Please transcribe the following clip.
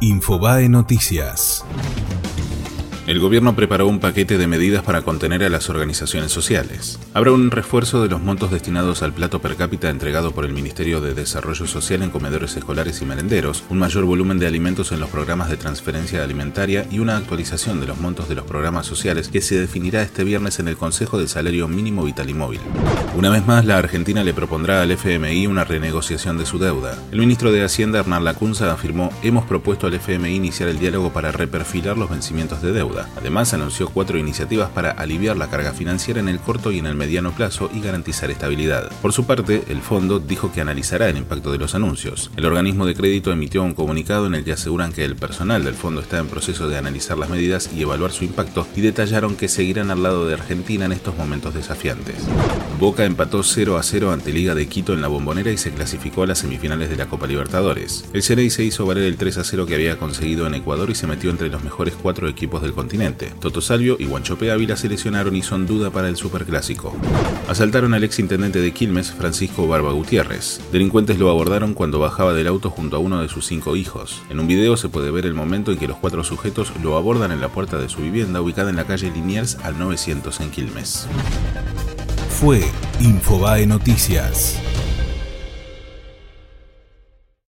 Infobae Noticias. El gobierno preparó un paquete de medidas para contener a las organizaciones sociales. Habrá un refuerzo de los montos destinados al plato per cápita entregado por el Ministerio de Desarrollo Social en comedores escolares y merenderos, un mayor volumen de alimentos en los programas de transferencia alimentaria y una actualización de los montos de los programas sociales que se definirá este viernes en el Consejo del Salario Mínimo Vital y Móvil. Una vez más, la Argentina le propondrá al FMI una renegociación de su deuda. El ministro de Hacienda, Hernán Lacunza, afirmó: Hemos propuesto al FMI iniciar el diálogo para reperfilar los vencimientos de deuda. Además, anunció cuatro iniciativas para aliviar la carga financiera en el corto y en el mediano plazo y garantizar estabilidad. Por su parte, el fondo dijo que analizará el impacto de los anuncios. El organismo de crédito emitió un comunicado en el que aseguran que el personal del fondo está en proceso de analizar las medidas y evaluar su impacto y detallaron que seguirán al lado de Argentina en estos momentos desafiantes. Boca empató 0 a 0 ante Liga de Quito en la Bombonera y se clasificó a las semifinales de la Copa Libertadores. El Ceney se hizo valer el 3 a 0 que había conseguido en Ecuador y se metió entre los mejores cuatro equipos del continente Toto Salvio y Guanchope Ávila se lesionaron y son duda para el superclásico. Asaltaron al ex intendente de Quilmes, Francisco Barba Gutiérrez. Delincuentes lo abordaron cuando bajaba del auto junto a uno de sus cinco hijos. En un video se puede ver el momento en que los cuatro sujetos lo abordan en la puerta de su vivienda ubicada en la calle Liniers al 900 en Quilmes. Fue Infobae Noticias.